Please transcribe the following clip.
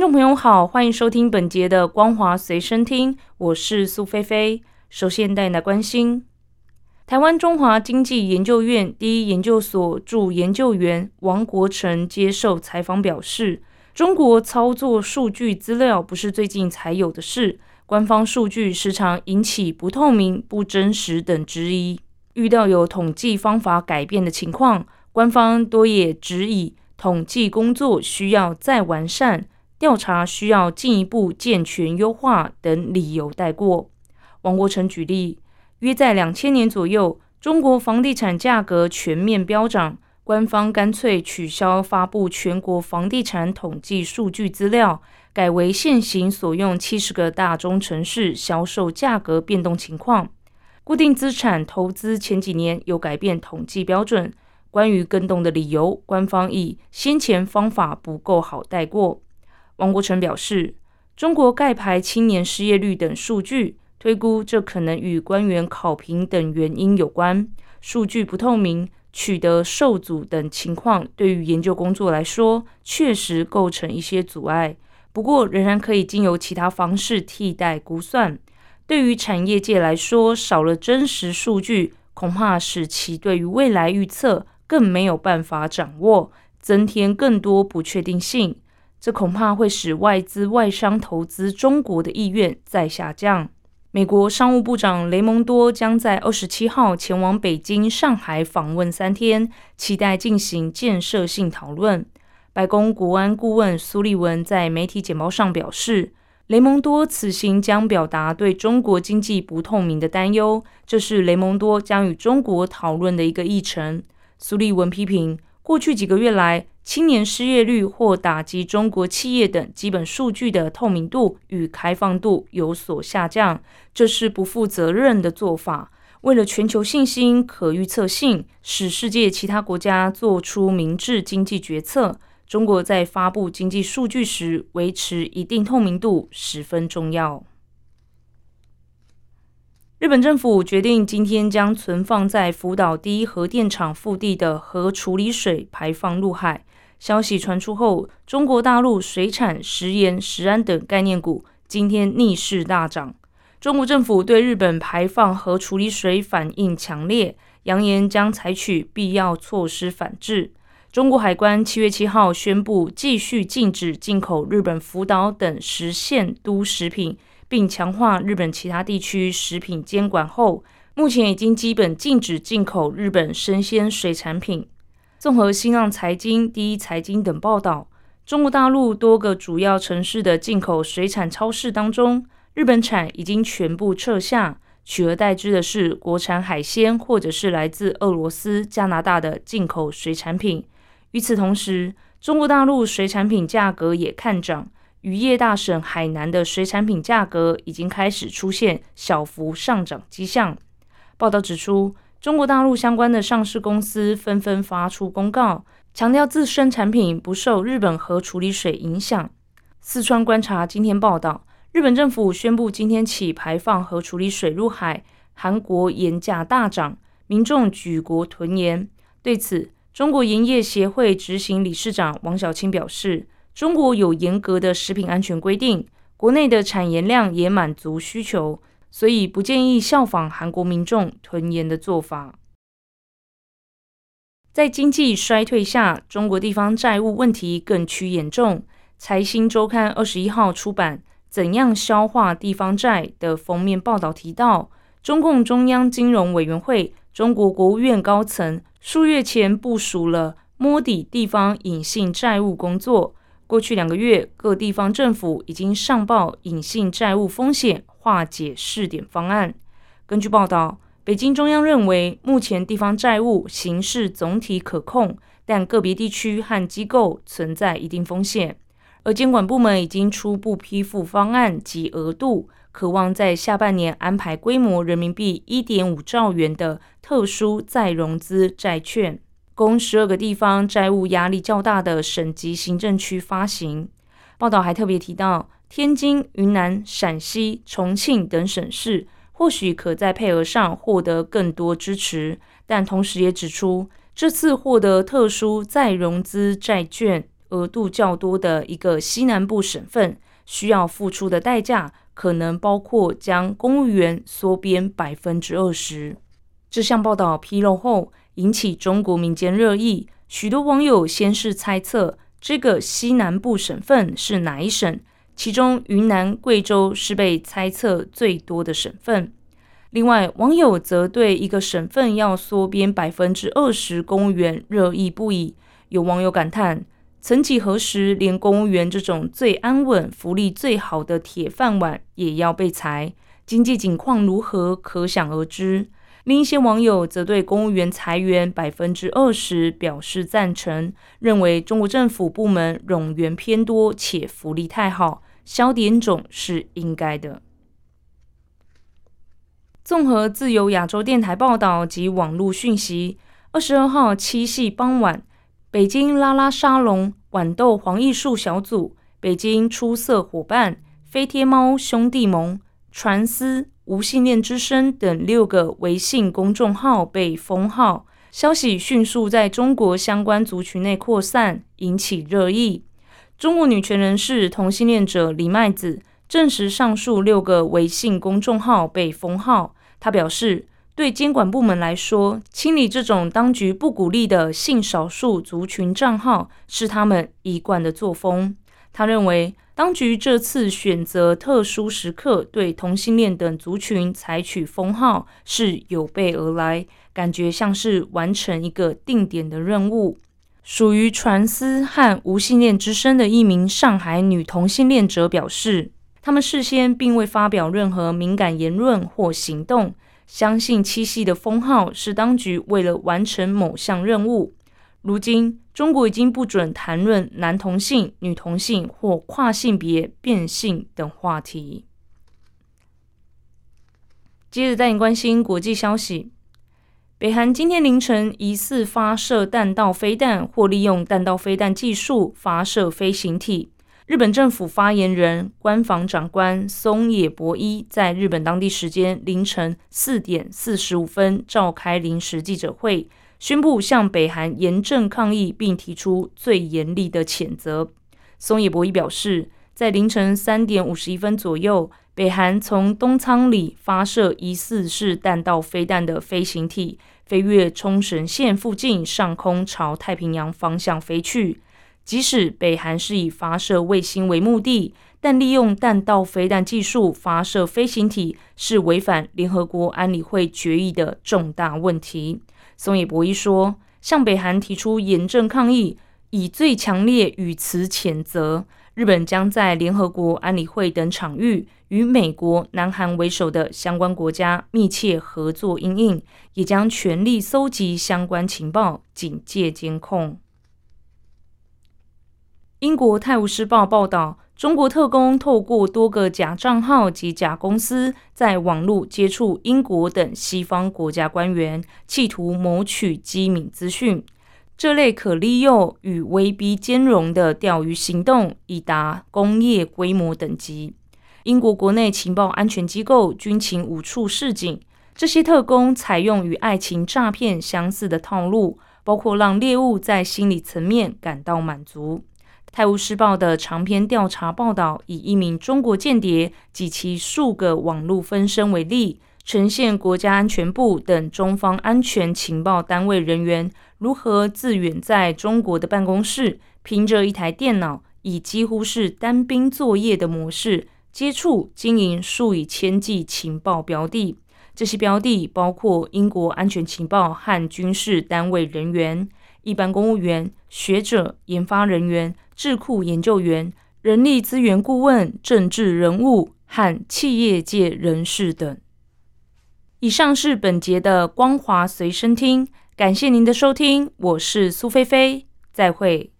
听众朋友好，欢迎收听本节的《光华随身听》，我是苏菲菲。首先带来关心，台湾中华经济研究院第一研究所驻研究员王国成接受采访表示，中国操作数据资料不是最近才有的事。官方数据时常引起不透明、不真实等质疑。遇到有统计方法改变的情况，官方多也指以统计工作需要再完善、调查需要进一步健全优化等理由带过。王国成举例，约在两千年左右，中国房地产价格全面飙涨，官方干脆取消发布全国房地产统计数据资料。改为现行所用七十个大中城市销售价格变动情况，固定资产投资前几年有改变统计标准。关于更动的理由，官方以先前方法不够好带过。王国成表示，中国盖牌青年失业率等数据，推估这可能与官员考评等原因有关。数据不透明、取得受阻等情况，对于研究工作来说，确实构成一些阻碍。不过，仍然可以经由其他方式替代估算。对于产业界来说，少了真实数据，恐怕使其对于未来预测更没有办法掌握，增添更多不确定性。这恐怕会使外资外商投资中国的意愿再下降。美国商务部长雷蒙多将在二十七号前往北京、上海访问三天，期待进行建设性讨论。白宫国安顾问苏利文在媒体简报上表示，雷蒙多此行将表达对中国经济不透明的担忧，这是雷蒙多将与中国讨论的一个议程。苏利文批评，过去几个月来，青年失业率或打击中国企业等基本数据的透明度与开放度有所下降，这是不负责任的做法。为了全球信心、可预测性，使世界其他国家做出明智经济决策。中国在发布经济数据时，维持一定透明度十分重要。日本政府决定今天将存放在福岛第一核电厂腹地的核处理水排放入海。消息传出后，中国大陆水产、食盐、食安等概念股今天逆势大涨。中国政府对日本排放核处理水反应强烈，扬言将采取必要措施反制。中国海关七月七号宣布，继续禁止进口日本福岛等十县都食品，并强化日本其他地区食品监管后，目前已经基本禁止进口日本生鲜水产品。综合新浪财经、第一财经等报道，中国大陆多个主要城市的进口水产超市当中，日本产已经全部撤下，取而代之的是国产海鲜或者是来自俄罗斯、加拿大的进口水产品。与此同时，中国大陆水产品价格也看涨，渔业大省海南的水产品价格已经开始出现小幅上涨迹象。报道指出，中国大陆相关的上市公司纷纷发出公告，强调自身产品不受日本核处理水影响。四川观察今天报道，日本政府宣布今天起排放核处理水入海，韩国盐价大涨，民众举国囤盐。对此，中国盐业协会执行理事长王小青表示：“中国有严格的食品安全规定，国内的产盐量也满足需求，所以不建议效仿韩国民众囤盐的做法。”在经济衰退下，中国地方债务问题更趋严重。财新周刊二十一号出版《怎样消化地方债》的封面报道提到，中共中央金融委员会、中国国务院高层。数月前部署了摸底地方隐性债务工作。过去两个月，各地方政府已经上报隐性债务风险化解试点方案。根据报道，北京中央认为，目前地方债务形势总体可控，但个别地区和机构存在一定风险。而监管部门已经初步批复方案及额度，渴望在下半年安排规模人民币一点五兆元的特殊再融资债券，供十二个地方债务压力较大的省级行政区发行。报道还特别提到，天津、云南、陕西、重庆等省市或许可在配额上获得更多支持，但同时也指出，这次获得特殊再融资债券额度较多的一个西南部省份。需要付出的代价可能包括将公务员缩编百分之二十。这项报道披露后，引起中国民间热议。许多网友先是猜测这个西南部省份是哪一省，其中云南、贵州是被猜测最多的省份。另外，网友则对一个省份要缩编百分之二十公务员热议不已。有网友感叹。曾几何时，连公务员这种最安稳、福利最好的铁饭碗也要被裁，经济景况如何可想而知。另一些网友则对公务员裁员百分之二十表示赞成，认为中国政府部门冗员偏多且福利太好，消点种是应该的。综合自由亚洲电台报道及网络讯息，二十二号七夕傍晚。北京拉拉沙龙、豌豆黄艺术小组、北京出色伙伴、飞天猫兄弟盟、传思、无性恋之声等六个微信公众号被封号，消息迅速在中国相关族群内扩散，引起热议。中国女权人士、同性恋者李麦子证实，上述六个微信公众号被封号。他表示。对监管部门来说，清理这种当局不鼓励的性少数族群账号是他们一贯的作风。他认为，当局这次选择特殊时刻对同性恋等族群采取封号是有备而来，感觉像是完成一个定点的任务。属于传思和无性恋之声的一名上海女同性恋者表示，他们事先并未发表任何敏感言论或行动。相信七夕的封号是当局为了完成某项任务。如今，中国已经不准谈论男同性、女同性或跨性别、变性等话题。接着带你关心国际消息：北韩今天凌晨疑似发射弹道飞弹，或利用弹道飞弹技术发射飞行体。日本政府发言人、官房长官松野博一在日本当地时间凌晨四点四十五分召开临时记者会，宣布向北韩严正抗议，并提出最严厉的谴责。松野博一表示，在凌晨三点五十一分左右，北韩从东仓里发射疑似是弹道飞弹的飞行体，飞越冲绳县附近上空，朝太平洋方向飞去。即使北韩是以发射卫星为目的，但利用弹道飞弹技术发射飞行体是违反联合国安理会决议的重大问题。松野博一说：“向北韩提出严正抗议，以最强烈语词谴责。日本将在联合国安理会等场域与美国、南韩为首的相关国家密切合作应应，也将全力搜集相关情报，警戒监控。”英国《泰晤士报》报道，中国特工透过多个假账号及假公司，在网络接触英国等西方国家官员，企图谋取机密资讯。这类可利用与威逼兼容的钓鱼行动，已达工业规模等级。英国国内情报安全机构军情五处示警，这些特工采用与爱情诈骗相似的套路，包括让猎物在心理层面感到满足。《泰晤士报》的长篇调查报道，以一名中国间谍及其数个网络分身为例，呈现国家安全部等中方安全情报单位人员如何自远在中国的办公室，凭着一台电脑，以几乎是单兵作业的模式，接触经营数以千计情报标的。这些标的包括英国安全情报和军事单位人员。一般公务员、学者、研发人员、智库研究员、人力资源顾问、政治人物和企业界人士等。以上是本节的光华随身听，感谢您的收听，我是苏菲菲，再会。